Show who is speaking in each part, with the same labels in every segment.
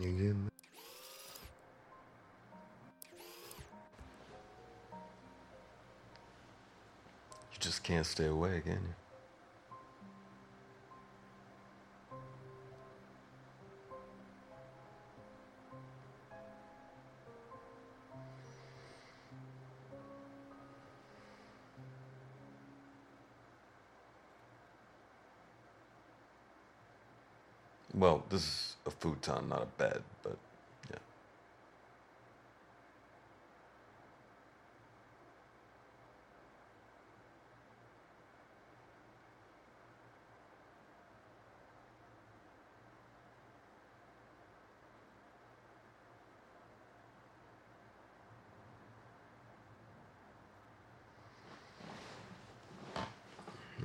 Speaker 1: You just can't stay away, can you? Well, this is a futon, not a bed, but yeah.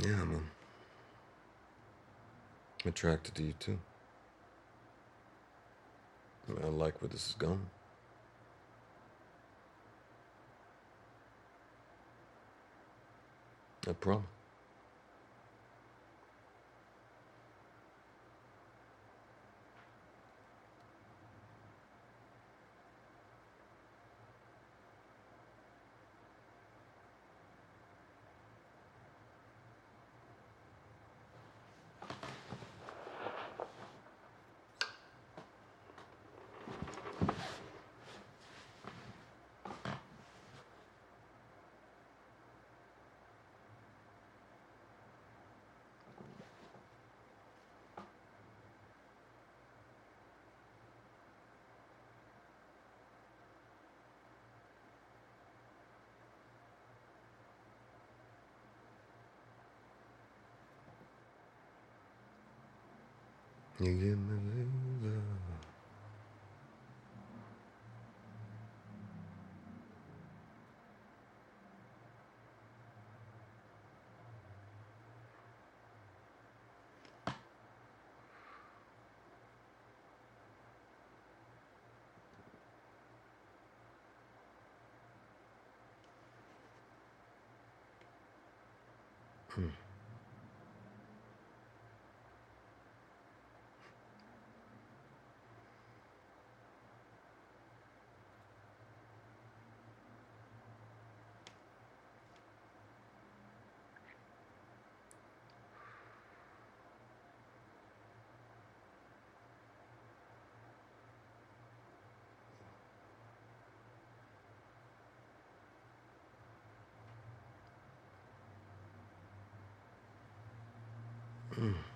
Speaker 1: Yeah, I'm um, attracted to you too. I, like where this is going. I promise. You give me. Hmm. Hmm.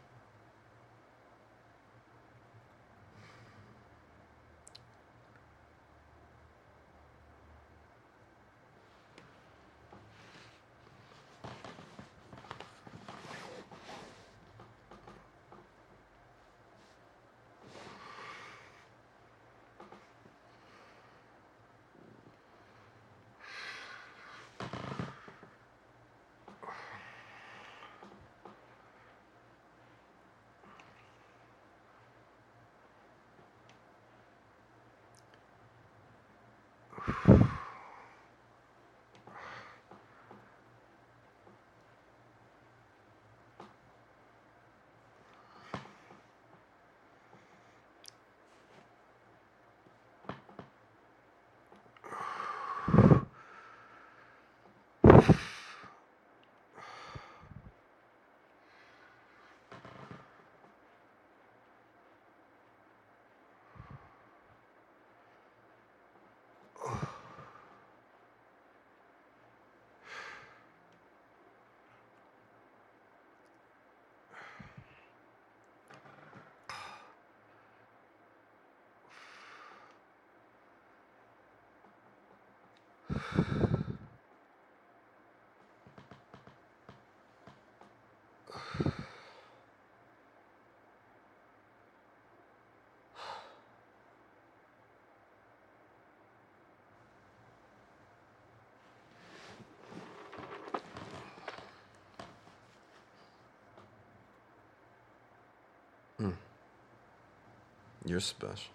Speaker 1: You're special.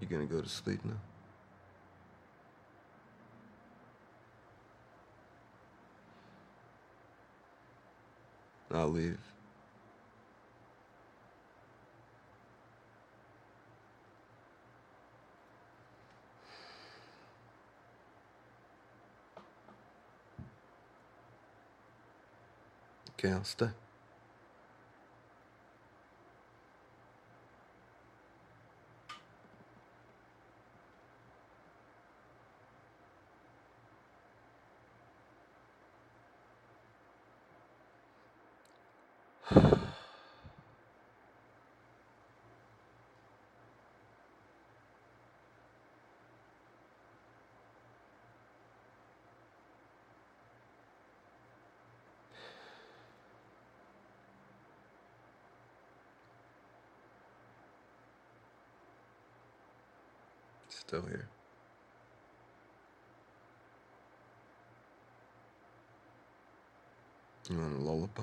Speaker 1: You gonna go to sleep now? I'll leave. Okay, Still here. You want a lullaby?